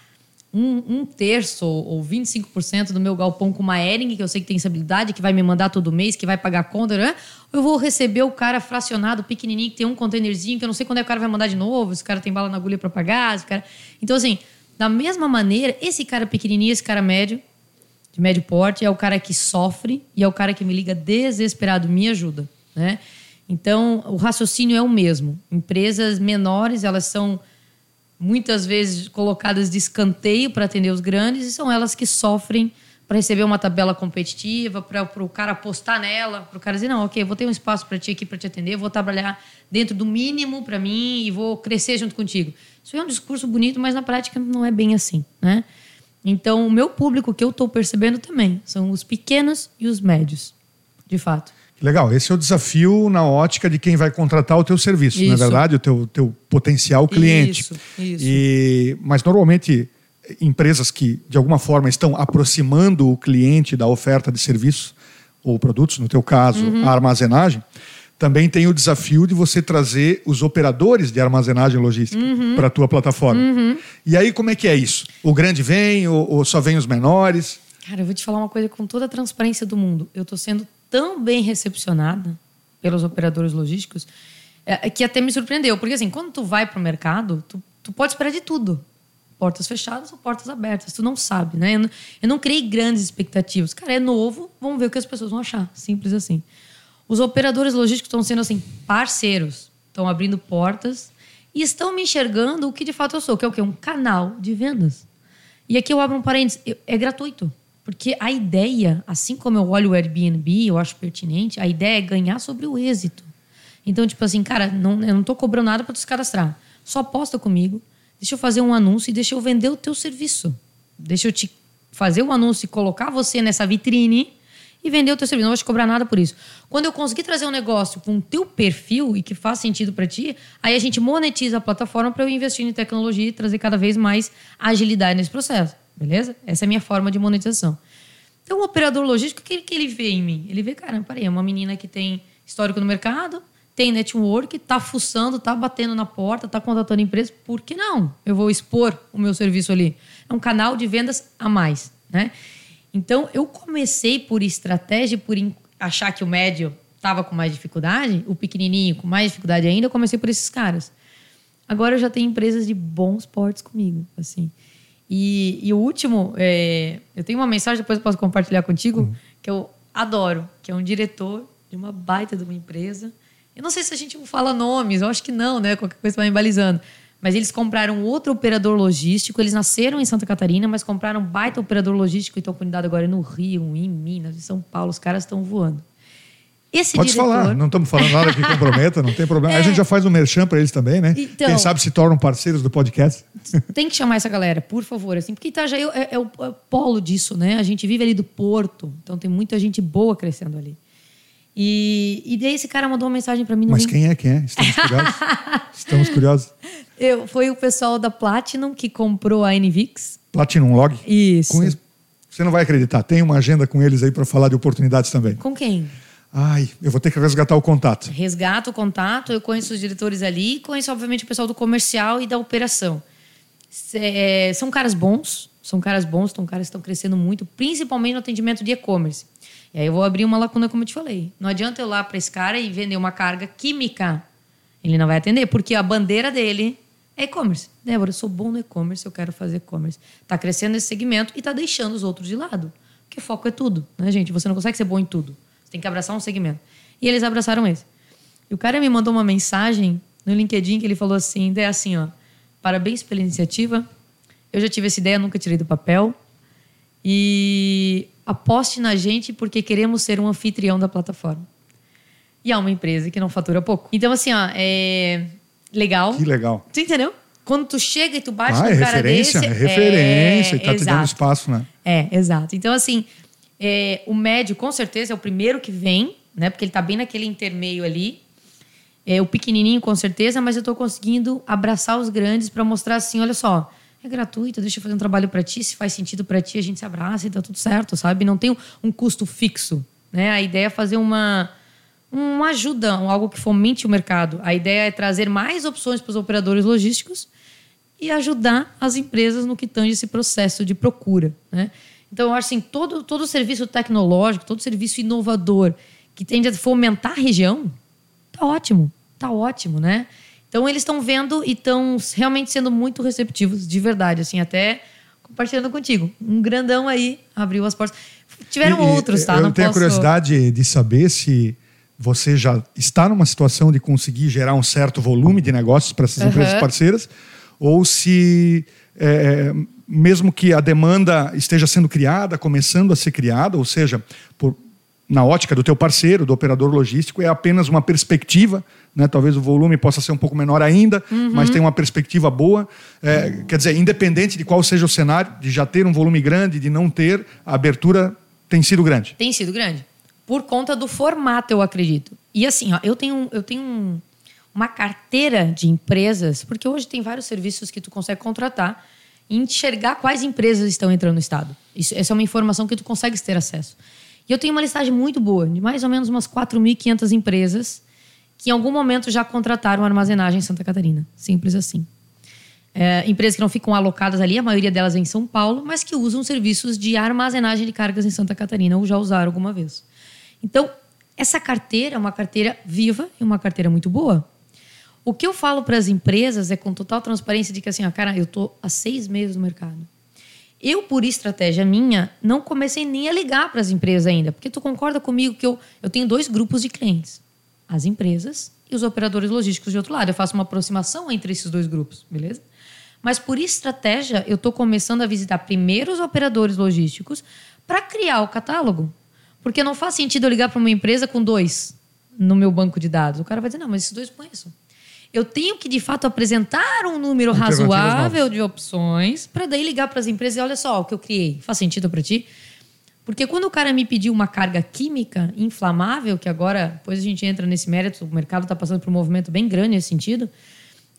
um, um terço ou 25% do meu galpão com uma Ering, que eu sei que tem estabilidade, que vai me mandar todo mês, que vai pagar a conta, né? Ou eu vou receber o cara fracionado, pequenininho, que tem um containerzinho, que eu não sei quando é que o cara vai mandar de novo, se o cara tem bala na agulha para pagar, cara... Então, assim, da mesma maneira, esse cara pequenininho, esse cara médio, de médio porte, é o cara que sofre e é o cara que me liga desesperado, me ajuda, né? Então, o raciocínio é o mesmo. Empresas menores, elas são muitas vezes colocadas de escanteio para atender os grandes e são elas que sofrem para receber uma tabela competitiva, para o cara apostar nela, para o cara dizer, não, ok, vou ter um espaço para ti aqui para te atender, vou trabalhar dentro do mínimo para mim e vou crescer junto contigo. Isso é um discurso bonito, mas na prática não é bem assim, né? Então, o meu público que eu estou percebendo também são os pequenos e os médios, de fato. Legal, esse é o desafio na ótica de quem vai contratar o teu serviço, não é Isso. verdade? O teu, teu potencial cliente. Isso, isso. E, mas normalmente empresas que de alguma forma estão aproximando o cliente da oferta de serviços ou produtos, no teu caso, Uhum. a armazenagem, também tem o desafio de você trazer os operadores de armazenagem logística Uhum. para a tua plataforma. E aí como é que é isso? O grande vem ou, ou só vem os menores? Cara, eu vou te falar uma coisa com toda a transparência do mundo. Eu estou sendo tão bem recepcionada pelos operadores logísticos é, que até me surpreendeu. Porque assim, quando tu vai para o mercado, tu, tu pode esperar de tudo. Portas fechadas ou portas abertas. Tu não sabe, né? Eu não, eu não criei grandes expectativas. Cara, é novo, vamos ver o que as pessoas vão achar. Simples assim. Os operadores logísticos estão sendo assim, parceiros. Estão abrindo portas e estão me enxergando o que de fato eu sou, que é o quê? Um canal de vendas. E aqui eu abro um parênteses, é gratuito. Porque a ideia, assim como eu olho o Airbnb, eu acho pertinente, a ideia é ganhar sobre o êxito. Então, tipo assim, cara, não, eu não tô cobrando nada para tu se cadastrar. Só aposta comigo, deixa eu fazer um anúncio e deixa eu vender o teu serviço. Deixa eu te fazer o anúncio e colocar você nessa vitrine e vender o teu serviço. Não vou te cobrar nada por isso. Quando eu conseguir trazer um negócio com o teu perfil e que faz sentido para ti, aí a gente monetiza a plataforma para eu investir em tecnologia e trazer cada vez mais agilidade nesse processo. Beleza? Essa é a minha forma de monetização. Então, o operador logístico, o que, que ele vê em mim? Ele vê, cara, parei, é uma menina que tem histórico no mercado, tem network, tá fuçando, tá batendo na porta, tá contratando empresa. Por que não? Eu vou expor o meu serviço ali. É um canal de vendas a mais, né? Então, eu comecei por estratégia, por achar que o médio estava com mais dificuldade, o pequenininho com mais dificuldade ainda, eu comecei por esses caras. Agora eu já tenho empresas de bons portes comigo, assim. E, e o último, é, eu tenho uma mensagem, depois eu posso compartilhar contigo, que eu adoro, que é um diretor de uma baita de uma empresa. Eu não sei se a gente fala nomes, eu acho que não, né? Qualquer coisa vai me balizando. Mas eles compraram outro operador logístico, eles nasceram em Santa Catarina, mas compraram um baita operador logístico e estão com unidade agora no Rio, em Minas, em São Paulo, os caras estão voando. Esse Pode diretor... falar, não estamos falando nada que comprometa, não tem problema. A gente já faz um merchan para eles também, né? Então- Quem sabe se tornam parceiros do podcast. Tem que chamar essa galera, por favor, assim, porque Itajaí é, é o, é o polo disso, né? A gente vive ali do porto, então tem muita gente boa crescendo ali. E, e daí esse cara mandou uma mensagem para mim Mas quem é quem é? Estamos curiosos. Estamos curiosos. Eu, foi o pessoal da Platinum que comprou a NVix. Platinum Log. Isso. Com isso, você não vai acreditar. Tem uma agenda com eles aí para falar de oportunidades também. Com quem? Ai, eu vou ter que resgatar o contato. Resgato o contato, eu conheço os diretores ali, conheço, obviamente, o pessoal do comercial e da operação. É, são caras bons, são caras bons, são caras que estão crescendo muito, principalmente no atendimento de e-commerce. E aí eu vou abrir uma lacuna, como eu te falei. Não adianta eu ir lá para esse cara e vender uma carga química. Ele não vai atender, porque a bandeira dele é e-commerce. Débora, eu sou bom no e-commerce, eu quero fazer e-commerce. Está crescendo esse segmento e está deixando os outros de lado. Porque foco é tudo, né, gente? Você não consegue ser bom em tudo. Você tem que abraçar um segmento. E eles abraçaram esse. E o cara me mandou uma mensagem no LinkedIn que ele falou assim, é assim, ó. Parabéns pela iniciativa. Eu já tive essa ideia, nunca tirei do papel. E aposte na gente porque queremos ser um anfitrião da plataforma. E é uma empresa que não fatura pouco. Então, assim, ó, é legal. Que legal. Tu entendeu? Quando tu chega e tu bate Ah, no é cara referência, desse... é referência, e tá te dando exato. espaço, né? É, exato. Então, assim, é, o médio, com certeza, é o primeiro que vem, né? Porque ele tá bem naquele intermeio ali. É, o pequenininho, com certeza, mas eu tô conseguindo abraçar os grandes para mostrar assim, olha só, é gratuito, deixa eu fazer um trabalho para ti, se faz sentido para ti, a gente se abraça e tá tudo certo, sabe? Não tem um, custo fixo, né? A ideia é fazer uma uma ajuda, algo que fomente o mercado. A ideia é trazer mais opções para os operadores logísticos e ajudar as empresas no que tange esse processo de procura. Né? Então, eu acho assim, todo, todo serviço tecnológico, todo serviço inovador que tende a fomentar a região, tá ótimo, tá ótimo, né? Então, eles estão vendo e estão realmente sendo muito receptivos, de verdade, assim, até compartilhando contigo. Um grandão aí abriu as portas. Tiveram E- outros, tá? Eu Não tenho a posso- curiosidade de saber se você já está numa situação de conseguir gerar um certo volume de negócios para essas Aham. empresas parceiras, ou se, é, mesmo que a demanda esteja sendo criada, começando a ser criada, ou seja, por, na ótica do teu parceiro, do operador logístico, é apenas uma perspectiva, né? talvez o volume possa ser um pouco menor ainda, Uhum. mas tem uma perspectiva boa. É, quer dizer, independente de qual seja o cenário, de já ter um volume grande, de não ter, a abertura tem sido grande. Tem sido grande. Por conta do formato, eu acredito. E assim, ó, eu tenho, eu tenho um- uma carteira de empresas, porque hoje tem vários serviços que tu consegue contratar enxergar quais empresas estão entrando no estado. Isso, essa é uma informação que tu consegues ter acesso. E eu tenho uma listagem muito boa, de mais ou menos umas 4.500 empresas que em algum momento já contrataram armazenagem em Santa Catarina. Simples assim. É, empresas que não ficam alocadas ali, a maioria delas é em São Paulo, mas que usam serviços de armazenagem de cargas em Santa Catarina ou já usaram alguma vez. Então, essa carteira é uma carteira viva e uma carteira muito boa. O que eu falo para as empresas é com total transparência de que assim, ó, cara, eu tô há seis meses no mercado. Eu, por estratégia minha, não comecei nem a ligar para as empresas ainda, porque tu concorda comigo que eu, eu tenho dois grupos de clientes: as empresas e os operadores logísticos de outro lado. Eu faço uma aproximação entre esses dois grupos, beleza? Mas por estratégia, eu estou começando a visitar primeiro os operadores logísticos para criar o catálogo. Porque não faz sentido eu ligar para uma empresa com dois no meu banco de dados. O cara vai dizer, não, mas esses dois conheço. Eu tenho que, de fato, apresentar um número razoável de opções para daí ligar para as empresas e olha só o que eu criei. Faz sentido para ti? Porque quando o cara me pediu uma carga química inflamável, que agora, depois a gente entra nesse mérito, o mercado está passando por um movimento bem grande nesse sentido,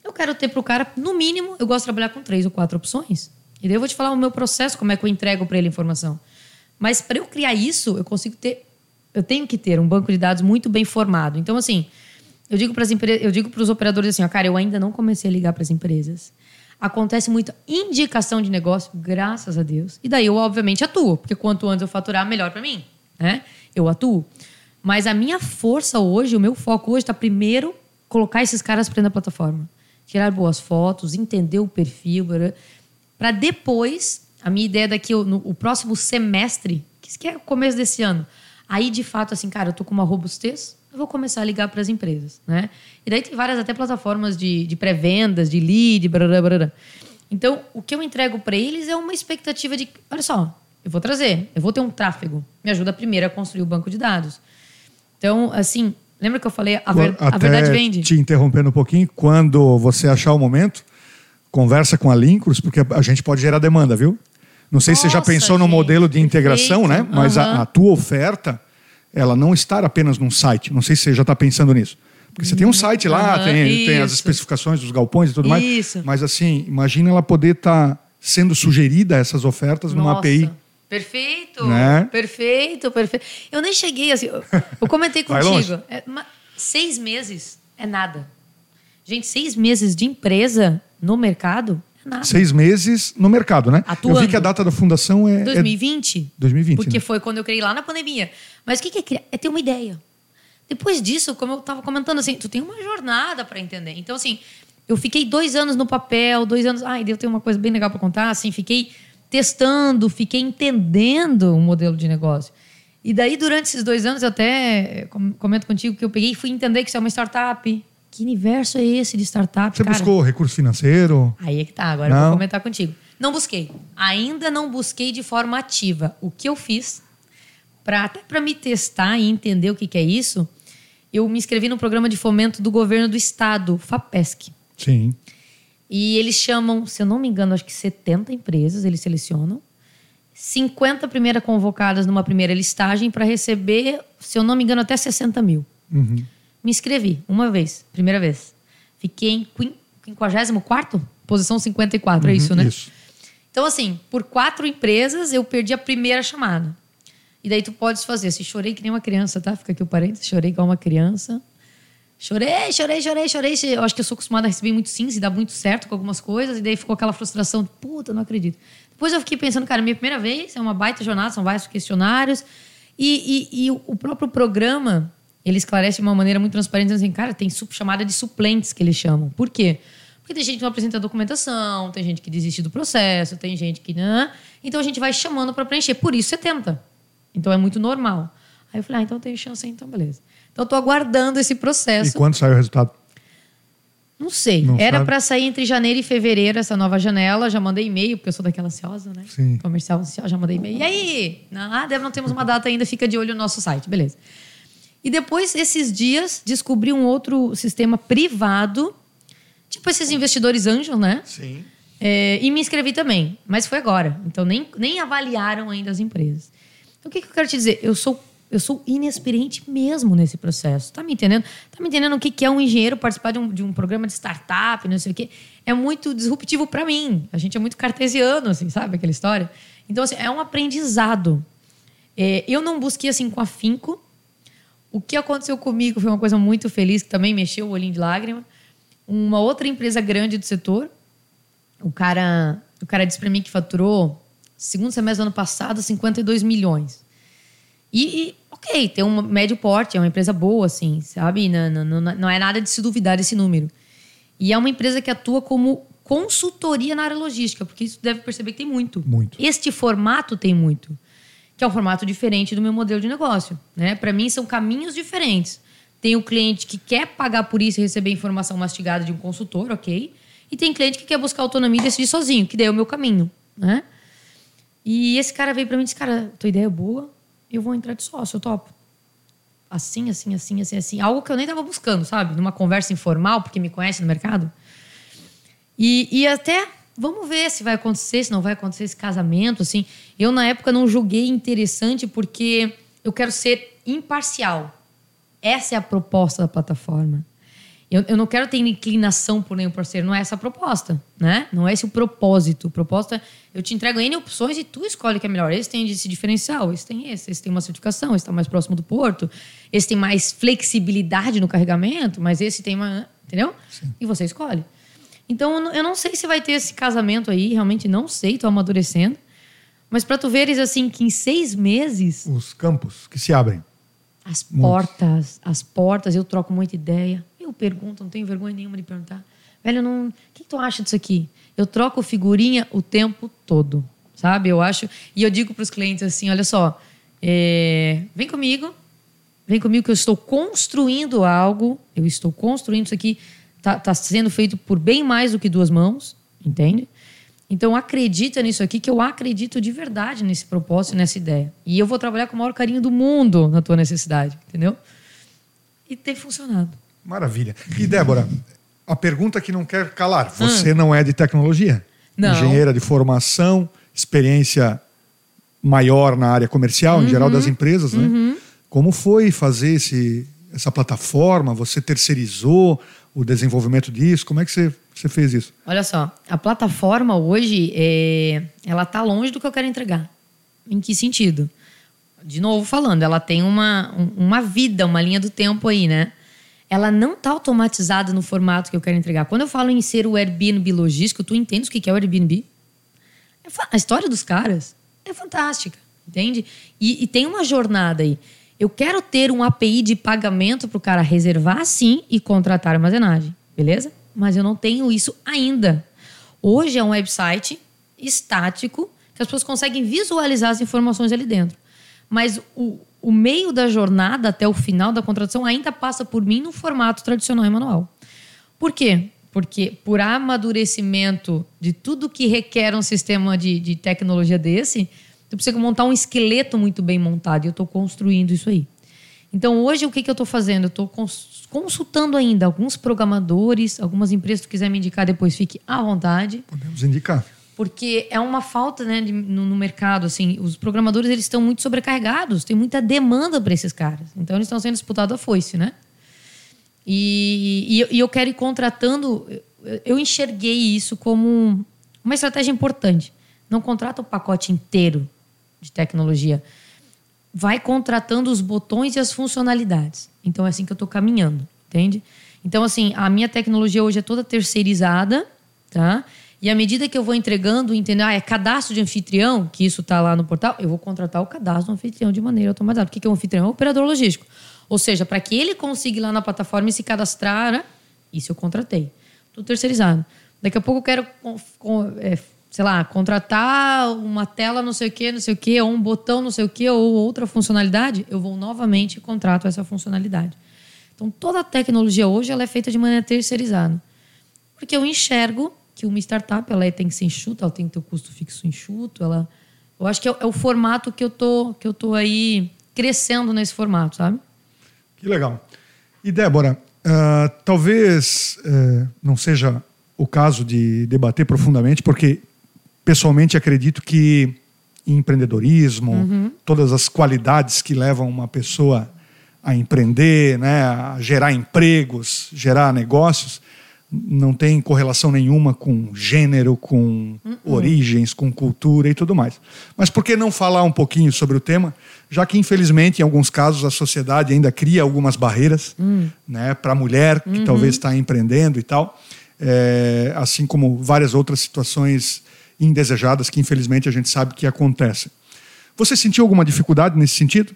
eu quero ter para o cara, no mínimo, eu gosto de trabalhar com três ou quatro opções. E daí eu vou te falar o meu processo, como é que eu entrego para ele a informação. Mas para eu criar isso, eu consigo ter, eu tenho que ter um banco de dados muito bem formado. Então, assim, eu digo para eu digo para os operadores assim, ó, cara, eu ainda não comecei a ligar para as empresas. Acontece muita indicação de negócio, graças a Deus. E daí eu, obviamente, atuo, porque quanto antes eu faturar, melhor para mim. Né? Eu atuo. Mas a minha força hoje, o meu foco hoje está primeiro colocar esses caras para da plataforma. Tirar boas fotos, entender o perfil, para depois, a minha ideia daqui, no o próximo semestre, que é o começo desse ano, aí de fato, assim, cara, eu tô com uma robustez, eu vou começar a ligar para as empresas, né? E daí tem várias até plataformas de, de pré-vendas, de lead, brará, brará. Então, o que eu entrego para eles é uma expectativa de, olha só, eu vou trazer, eu vou ter um tráfego. Me ajuda primeiro a construir o banco de dados. Então, assim, lembra que eu falei a, ver, a verdade vende? te interrompendo um pouquinho, quando você achar o momento, conversa com a Lincros, porque a gente pode gerar demanda, viu? Não sei se você já Nossa, pensou no gente, modelo de integração, né? perfeito. Mas a, Aham. a tua oferta, ela não está apenas num site. Não sei se você já está pensando nisso. Porque você tem um site lá, tem, tem as especificações dos galpões e tudo mais. Isso. Mas assim, imagina ela poder estar sendo sugerida essas ofertas numa Nossa, API. Perfeito, Né? perfeito, perfeito. Eu nem cheguei assim. Eu, eu comentei contigo. É, ma- seis meses é nada. Gente, seis meses de empresa no mercado nada. Seis meses no mercado, né? Eu Atuando. vi que a data da fundação é. é 2020. 2020. Porque né? foi quando eu criei lá na pandemia. Mas o que é criar? É ter uma ideia. Depois disso, como eu estava comentando, assim, tu tem uma jornada para entender. Então, assim, eu fiquei dois anos no papel, dois anos. Ai, eu tenho uma coisa bem legal para contar. Assim, fiquei testando, fiquei entendendo o modelo de negócio. E daí, durante esses dois anos, eu até com- comento contigo que eu peguei e fui entender que isso é uma startup. Que universo é esse de startup? Você cara? buscou recurso financeiro? Aí é que tá, agora eu Não. vou comentar contigo. Não busquei. Ainda não busquei de forma ativa. O que eu fiz, pra, até para me testar e entender o que, que é isso, eu me inscrevi no programa de fomento do governo do estado, FAPESC. Sim. E eles chamam, se eu não me engano, acho que 70 empresas, eles selecionam. 50 primeiras convocadas numa primeira listagem para receber, se eu não me engano, até 60 mil. Uhum. Me inscrevi uma vez, primeira vez. Fiquei em quin- 54 posição 54, é isso, né? Uhum, Isso. Então, assim, por quatro empresas, eu perdi a primeira chamada. E daí tu podes fazer. Se chorei que nem uma criança, tá? Fica aqui o parênteses. Chorei igual uma criança. Chorei, chorei, chorei, chorei. Eu acho que eu sou acostumada a receber muito sims e dá muito certo com algumas coisas. E daí ficou aquela frustração. Puta, não acredito. Depois eu fiquei pensando, cara, minha primeira vez, é uma baita jornada, são vários questionários. E, e, e o próprio programa, ele esclarece de uma maneira muito transparente, dizendo assim, cara, tem chamada de suplentes que eles chamam. Por quê? Porque tem gente que não apresenta documentação, tem gente que desiste do processo, tem gente que não. Então a gente vai chamando para preencher. Por isso 70. Então é muito normal. Aí eu falei, ah, então tem chance aí, então beleza. Então eu tô aguardando esse E processo. quando saiu o resultado? Não sei. Não Era para sair entre janeiro e fevereiro essa nova janela. Já mandei e-mail, porque eu sou daquela ansiosa, né? Sim. Comercial ansiosa, já mandei e-mail. E aí? Ah, Débora, não temos uma data ainda, fica de olho no nosso site. Beleza. E depois, esses dias, descobri um outro sistema privado, tipo esses investidores anjos, né? Sim. É, e me inscrevi também, mas foi agora. Então nem, nem avaliaram ainda as empresas. Então o que, que eu quero te dizer? Eu sou, eu sou inexperiente mesmo nesse processo. Tá me entendendo? Tá me entendendo o que, que é um engenheiro participar de um, de um programa de startup, não sei o quê? É muito disruptivo para mim. A gente é muito cartesiano, assim, sabe aquela história? Então, assim, é um aprendizado. É, eu não busquei assim com afinco. O que aconteceu comigo foi uma coisa muito feliz, que também mexeu o olhinho de lágrima. Uma outra empresa grande do setor, o cara, o cara disse para mim que faturou, segundo semestre do ano passado, 52 milhões. E, e, ok, tem um médio porte, é uma empresa boa, assim, sabe? Não, não, não, não é nada de se duvidar desse número. E é uma empresa que atua como consultoria na área logística, porque isso deve perceber que tem muito. Muito. Este formato tem muito, que é um formato diferente do meu modelo de negócio. Né? Para mim, são caminhos diferentes. Tem o cliente que quer pagar por isso e receber informação mastigada de um consultor, ok? E tem cliente que quer buscar autonomia e decidir sozinho, que daí é o meu caminho, né? E esse cara veio para mim e disse, cara, tua ideia é boa, eu vou entrar de sócio, eu topo. Assim, assim, assim, assim, assim. Algo que eu nem tava buscando, sabe? Numa conversa informal, porque me conhece no mercado. E, e até, vamos ver se vai acontecer, se não vai acontecer esse casamento, assim. Eu, na época, não julguei interessante porque eu quero ser imparcial. Essa é a proposta da plataforma. Eu, eu não quero ter inclinação por nenhum parceiro, não é essa a proposta, né? Não é esse o propósito. O propósito é, eu te entrego N opções e tu escolhe o que é melhor. Esse tem esse diferencial, esse tem esse, esse tem uma certificação, esse está mais próximo do porto, esse tem mais flexibilidade no carregamento, mas esse tem uma... Entendeu? E você escolhe. Então, eu não- sei se vai ter esse casamento aí, realmente não sei, tô amadurecendo. Mas para tu veres, assim, que em seis meses Os campos que se abrem. as portas, as portas, eu troco muita ideia. Eu pergunto, não tenho vergonha nenhuma de perguntar. Velho, não, o que, que tu acha disso aqui? Eu troco figurinha o tempo todo, sabe? Eu acho. E eu digo para os clientes assim: olha só, é, vem comigo, vem comigo que eu estou construindo algo, eu estou construindo isso aqui, tá, tá sendo feito por bem mais do que duas mãos, entende? Então acredita nisso aqui, que eu acredito de verdade nesse propósito, nessa ideia. E eu vou trabalhar com o maior carinho do mundo na tua necessidade, entendeu? e tem funcionado. Maravilha. E Débora, a pergunta que não quer calar: você hum. não é de tecnologia? Não. Engenheira de formação, experiência maior na área comercial, uhum. em geral das empresas, né? Uhum. Como foi fazer esse, essa plataforma? Você terceirizou o desenvolvimento disso? Como é que você, você fez isso? Olha só, a plataforma hoje, é, ela está longe do que eu quero entregar. Em que sentido? De novo falando, ela tem uma, uma vida, uma linha do tempo aí, né? Ela não está automatizada no formato que eu quero entregar. Quando eu falo em ser o Airbnb logístico, tu entende o que é o Airbnb? É a história dos caras é fantástica, entende? E, e tem uma jornada aí. Eu quero ter um API de pagamento para o cara reservar sim e contratar armazenagem, beleza? Mas eu não tenho isso ainda. Hoje é um website estático que as pessoas conseguem visualizar as informações ali dentro. Mas o, o meio da jornada até o final da contratação ainda passa por mim no formato tradicional e manual. Por quê? Porque por amadurecimento de tudo que requer um sistema de, de tecnologia desse, Tu precisa montar um esqueleto muito bem montado e eu estou construindo isso aí. Então, hoje, o que, que eu estou fazendo? Eu estou consultando ainda alguns programadores, algumas empresas, se tu quiser me indicar depois, fique à vontade. Podemos indicar. Porque é uma falta né, de, no, no, mercado. assim Os programadores eles estão muito sobrecarregados, tem muita demanda para esses caras. Então, eles estão sendo disputados a foice, né? E, e, e eu quero ir contratando... Eu enxerguei isso como uma estratégia importante. Não contrata o pacote inteiro de tecnologia, vai contratando os botões e as funcionalidades. Então é assim que eu estou caminhando, entende? Então, assim, a minha tecnologia hoje é toda terceirizada, tá? E à medida que eu vou entregando, entendeu? Ah, é cadastro de anfitrião, que isso está lá no portal, eu vou contratar o cadastro do anfitrião de maneira automatizada. O que é um anfitrião? É um operador logístico. Ou seja, para que ele consiga ir lá na plataforma e se cadastrar, né? isso eu contratei. Tudo terceirizado. Daqui a pouco eu quero é, sei lá, contratar uma tela não sei o que, não sei o que, ou um botão não sei o que, ou outra funcionalidade, eu vou novamente e contrato essa funcionalidade. Então, toda a tecnologia hoje ela é feita de maneira terceirizada. Porque eu enxergo que uma startup ela tem que ser enxuta, ela tem que ter o custo fixo enxuto, ela... Eu acho que é, é o formato que eu tô, que eu tô aí crescendo nesse formato, sabe? Que legal. E Débora, uh, talvez uh, não seja o caso de debater profundamente, porque pessoalmente acredito que empreendedorismo, uhum. todas as qualidades que levam uma pessoa a empreender, né, a gerar empregos, gerar negócios, não tem correlação nenhuma com gênero, com uhum. origens, com cultura e tudo mais. Mas por que não falar um pouquinho sobre o tema, já que infelizmente em alguns casos a sociedade ainda cria algumas barreiras, uhum. né, para a mulher que uhum. talvez está empreendendo e tal, é, assim como várias outras situações indesejadas que infelizmente a gente sabe que acontecem. Você sentiu alguma dificuldade nesse sentido?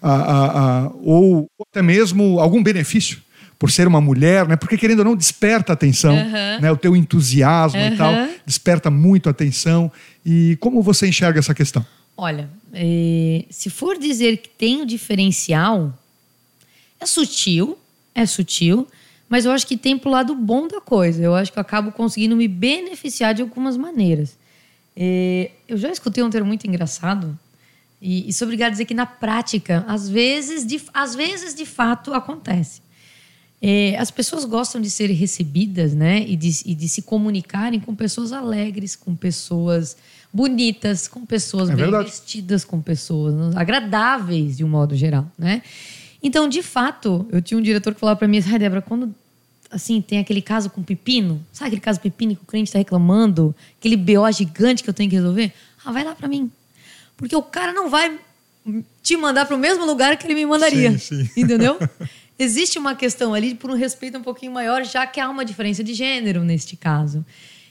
Ah, ah, ou até mesmo algum benefício por ser uma mulher, né? Porque querendo ou não desperta atenção, uhum. né? O teu entusiasmo uhum. e tal desperta muito atenção. E como você enxerga essa questão? Olha, é, se for dizer que tem o um diferencial, é sutil, é sutil, mas eu acho que tem pro lado bom da coisa. Eu acho que eu acabo conseguindo me beneficiar de algumas maneiras. É, eu já escutei um termo muito engraçado e, e sou obrigada a dizer que na prática, às vezes, de, às vezes de fato acontece. É, as pessoas gostam de ser recebidas, né, e de, e de, se comunicarem com pessoas alegres, com pessoas bonitas, com pessoas é bem verdade. vestidas, com pessoas agradáveis de um modo geral, né? Então, de fato, eu tinha um diretor que falava para mim, ai, Débora, quando assim, tem aquele caso com pepino, sabe aquele caso pepino que o cliente está reclamando, aquele BO gigante que eu tenho que resolver? Ah, vai lá para mim. Porque o cara não vai te mandar para o mesmo lugar que ele me mandaria. Sim, sim. Entendeu? Existe uma questão ali por um respeito um pouquinho maior, já que há uma diferença de gênero neste caso.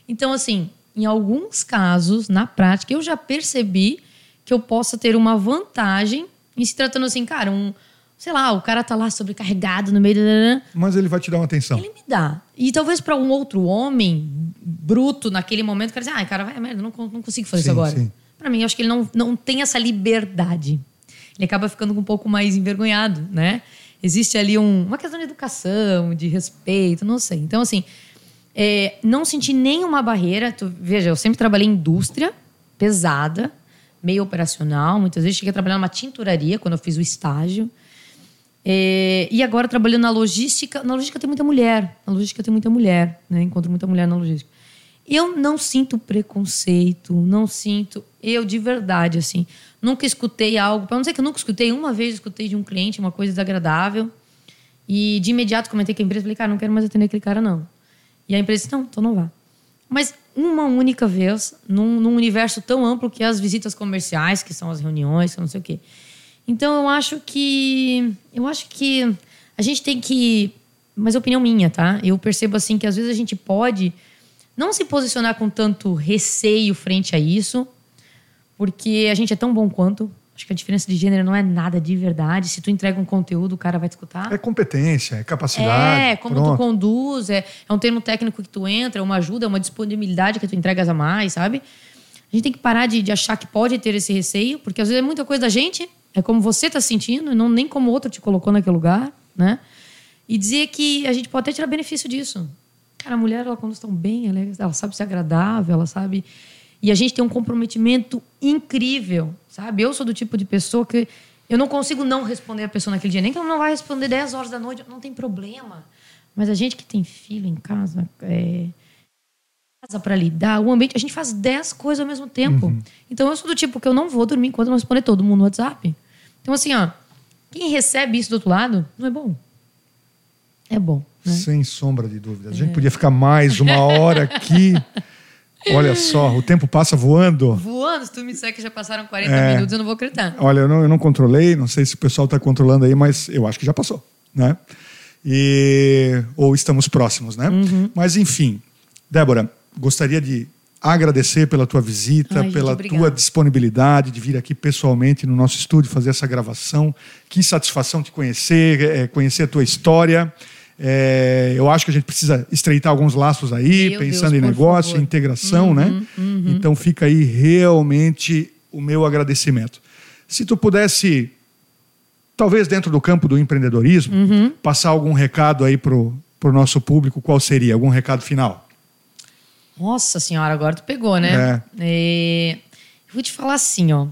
Então, assim, em alguns casos, na prática, eu já percebi que eu possa ter uma vantagem em se tratando assim, cara, um, sei lá, o cara tá lá sobrecarregado no meio da. Mas ele vai te dar uma atenção. Ele me dá. E talvez para um outro homem bruto naquele momento, o cara diz, ah, cara, vai merda, não, não consigo fazer sim, isso agora. Para mim, eu acho que ele não, não tem essa liberdade. Ele acaba ficando um pouco mais envergonhado, né? Existe ali um, uma questão de educação, de respeito, não sei. Então, assim, é, não senti nenhuma barreira. Tu, veja, eu sempre trabalhei em indústria pesada, meio operacional. Muitas vezes cheguei a trabalhar numa tinturaria quando eu fiz o estágio. É, e agora trabalhando na logística. Na logística tem muita mulher. Na logística tem muita mulher, né? Encontro muita mulher na logística. Eu não sinto preconceito, não sinto. Eu, de verdade, assim, nunca escutei algo. Para não dizer que eu nunca escutei, uma vez escutei de um cliente uma coisa desagradável. E de imediato comentei com a empresa, falei, cara, não quero mais atender aquele cara, não. E a empresa disse, não, então não vá. Mas uma única vez, num, num, universo tão amplo que é as visitas comerciais, que são as reuniões, que não sei o quê. Então eu acho que. Eu acho que a gente tem que. Mas é opinião minha, tá? Eu percebo assim que às vezes a gente pode não se posicionar com tanto receio frente a isso, porque a gente é tão bom quanto. Acho que a diferença de gênero não é nada de verdade. Se tu entrega um conteúdo, o cara vai te escutar. É competência, é capacidade. É, como pronto. tu conduz, é, é um termo técnico que tu entra, é uma ajuda, é uma disponibilidade que tu entregas a mais, sabe? A gente tem que parar de, de achar que pode ter esse receio, porque às vezes é muita coisa da gente, é como você está sentindo, não nem como o outro te colocou naquele lugar, né? E dizer que a gente pode até tirar benefício disso. Cara, a mulher, ela conduz tão bem, ela, ela sabe ser agradável, ela sabe e a gente tem um comprometimento incrível, sabe? Eu sou do tipo de pessoa que eu não consigo não responder a pessoa naquele dia. Nem que ela não vai responder 10 horas da noite, não tem problema. Mas a gente que tem filho em casa, é, casa para lidar, o ambiente, a gente faz 10 coisas ao mesmo tempo. Uhum. Então eu sou do tipo que eu não vou dormir enquanto não responder todo mundo no WhatsApp. Então assim, ó, quem recebe isso do outro lado, não é bom. É bom. Né? Sem sombra de dúvida. A gente é. podia ficar mais uma hora aqui. Olha só, o tempo passa voando. Voando, se tu me disser que já passaram 40 é, minutos, eu não vou acreditar. Olha, eu não, eu não controlei, não sei se o pessoal está controlando aí, mas eu acho que já passou, né? E, ou estamos próximos, né? Uhum. Mas enfim, Débora, gostaria de agradecer pela tua visita, Ai, pela tua disponibilidade de vir aqui pessoalmente no nosso estúdio fazer essa gravação. Que satisfação te conhecer, é, conhecer a tua história. É, eu acho que a gente precisa estreitar alguns laços aí, Meu pensando Deus, em negócio, favor. integração, né? uhum, né? Uhum. Então fica aí realmente o meu agradecimento. Se tu pudesse, talvez dentro do campo do empreendedorismo, uhum. passar algum recado aí pro, pro nosso público, qual seria? Algum recado final? Nossa senhora, agora tu pegou, né? É. É, eu vou te falar assim, ó.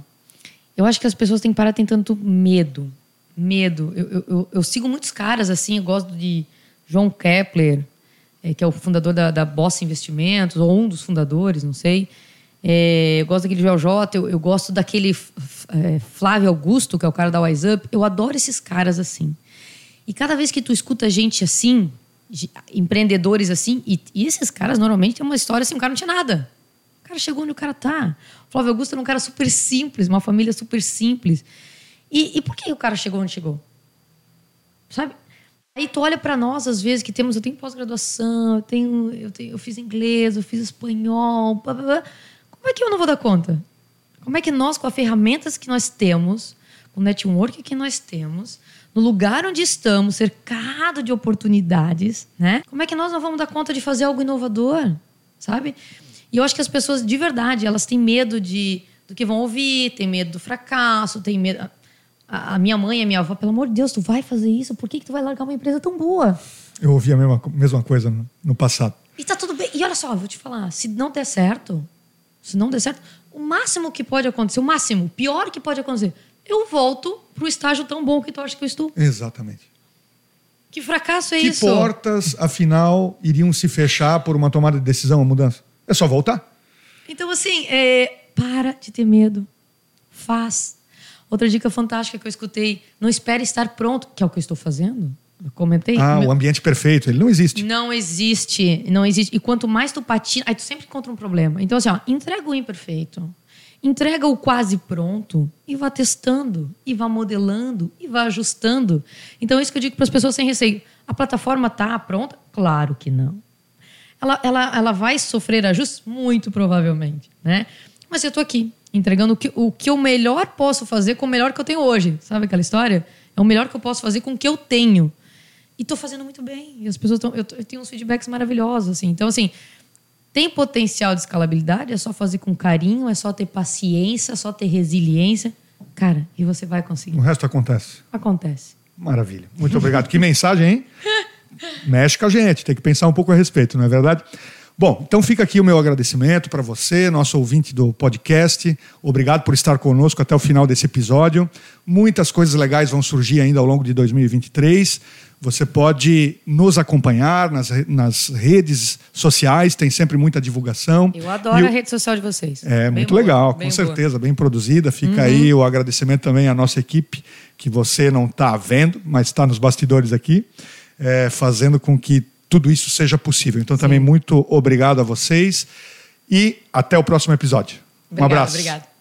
Eu acho que as pessoas têm que parar tendo tanto medo. Medo. Eu, eu, eu, eu sigo muitos caras assim, eu gosto de João Kepler, é, que é o fundador da, da Bossa Investimentos, ou um dos fundadores, não sei. É, eu gosto daquele Joel J, eu, eu gosto daquele é, Flávio Augusto, que é o cara da Wise Up. Eu adoro esses caras assim. E cada vez que tu escuta gente assim, empreendedores assim, e, e, esses caras normalmente têm uma história assim, o cara não tinha nada. O cara chegou onde o cara tá. O Flávio Augusto era um cara super simples, uma família super simples. E, e por que o cara chegou onde chegou? Sabe? Aí tu olha para nós, às vezes, que temos, eu tenho pós-graduação, eu tenho, eu tenho, eu fiz inglês, eu fiz espanhol, blá, blá, blá. como é que eu não vou dar conta? Como é que nós, com as ferramentas que nós temos, com o network que nós temos, no lugar onde estamos, cercado de oportunidades, né? Como é que nós não vamos dar conta de fazer algo inovador, sabe? E eu acho que as pessoas, de verdade, elas têm medo de, do que vão ouvir, têm medo do fracasso, têm medo a, minha mãe e a minha avó, pelo amor de Deus, tu vai fazer isso? Por que, que tu vai largar uma empresa tão boa? Eu ouvi a mesma, mesma coisa no, no passado. E tá tudo bem. E olha só, vou te falar, se não der certo, se não der certo, o máximo que pode acontecer, o máximo, o pior que pode acontecer, eu volto pro estágio tão bom que tu acha que eu estou. Exatamente. Que fracasso é que isso? Que portas, afinal, iriam se fechar por uma tomada de decisão, uma mudança? É só voltar. Então, assim, é, para de ter medo. Faz. Outra dica fantástica que eu escutei: não espere estar pronto, que é o que eu estou fazendo. Eu comentei. Ah, o ambiente perfeito, ele não existe. Não existe, não existe. E quanto mais tu patina, aí tu sempre encontra um problema. Então, assim, ó, entrega o imperfeito. Entrega o quase pronto e vá testando, e vá modelando, e vá ajustando. Então, é isso que eu digo para as pessoas sem receio. A plataforma está pronta? Claro que não. Ela, ela, ela vai sofrer ajustes? Muito provavelmente. Né? Mas eu estou aqui entregando o que, o que eu melhor posso fazer com o melhor que eu tenho hoje. Sabe aquela história? É o melhor que eu posso fazer com o que eu tenho. E estou fazendo muito bem. E as pessoas estão. Eu, eu, tenho uns feedbacks maravilhosos. Assim. Então, assim, tem potencial de escalabilidade, é só fazer com carinho, é só ter paciência, é só ter resiliência. Cara, e você vai conseguir. O resto acontece. Acontece. Maravilha. Muito obrigado. que mensagem, hein? Mexe com a gente, tem que pensar um pouco a respeito, não é verdade? Bom, então fica aqui o meu agradecimento para você, nosso ouvinte do podcast. Obrigado por estar conosco até o final desse episódio. Muitas coisas legais vão surgir ainda ao longo de 2023. Você pode nos acompanhar nas, nas redes sociais, tem sempre muita divulgação. Eu adoro E o- a rede social de vocês. é, Bem muito boa, legal, com boa. Uhum. certeza, bem produzida. Fica aí o agradecimento também à nossa equipe, que você não está vendo, mas está nos bastidores aqui, é, fazendo com que tudo isso seja possível. Então, também muito obrigado a vocês e até o próximo episódio. um abraço. Obrigado.